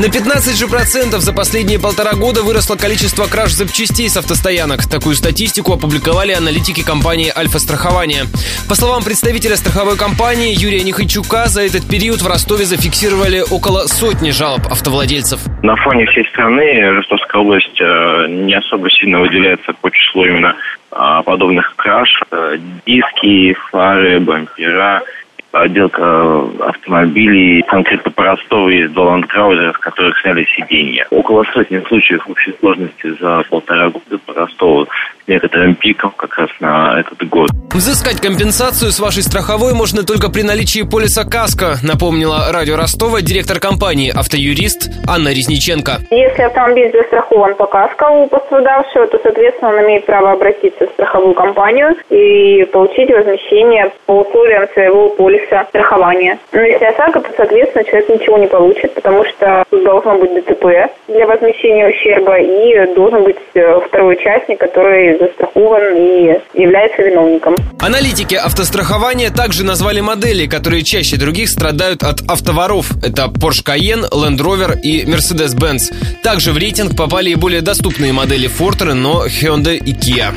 На 15 же процентов за последние полтора года выросло количество краж запчастей с автостоянок. Такую статистику опубликовали аналитики компании «Альфа-страхование». По словам представителя страховой компании Юрия Нихайчука, за этот период в Ростове зафиксировали около сотни жалоб автовладельцев. На фоне всей страны Ростовская область э, не особо сильно выделяется по числу именно а, подобных краж. Э, диски, фары, бампера – отделка автомобилей, конкретно по Ростову есть два ландкраузера, с которых сняли сиденья. Около сотни случаев общей сложности за полтора года по Ростову с некоторым пиком как раз на этот год. Взыскать компенсацию с вашей страховой можно только при наличии полиса КАСКО, напомнила радио Ростова директор компании «Автоюрист» Анна Резниченко. Если автомобиль застрахован по КАСКО у пострадавшего, то, соответственно, он имеет право обратиться в страховую компанию и получить возмещение по условиям своего полиса страхования. Но если ОСАГО, то, соответственно, человек ничего не получит, потому что должно быть ДТП для возмещения ущерба и должен быть э, второй участник, который застрахован и является виновником. Аналитики автострахования также назвали модели, которые чаще других страдают от автоворов. Это Porsche Cayenne, Land Rover и Mercedes-Benz. Также в рейтинг попали и более доступные модели Ford, Renault, Hyundai и Kia.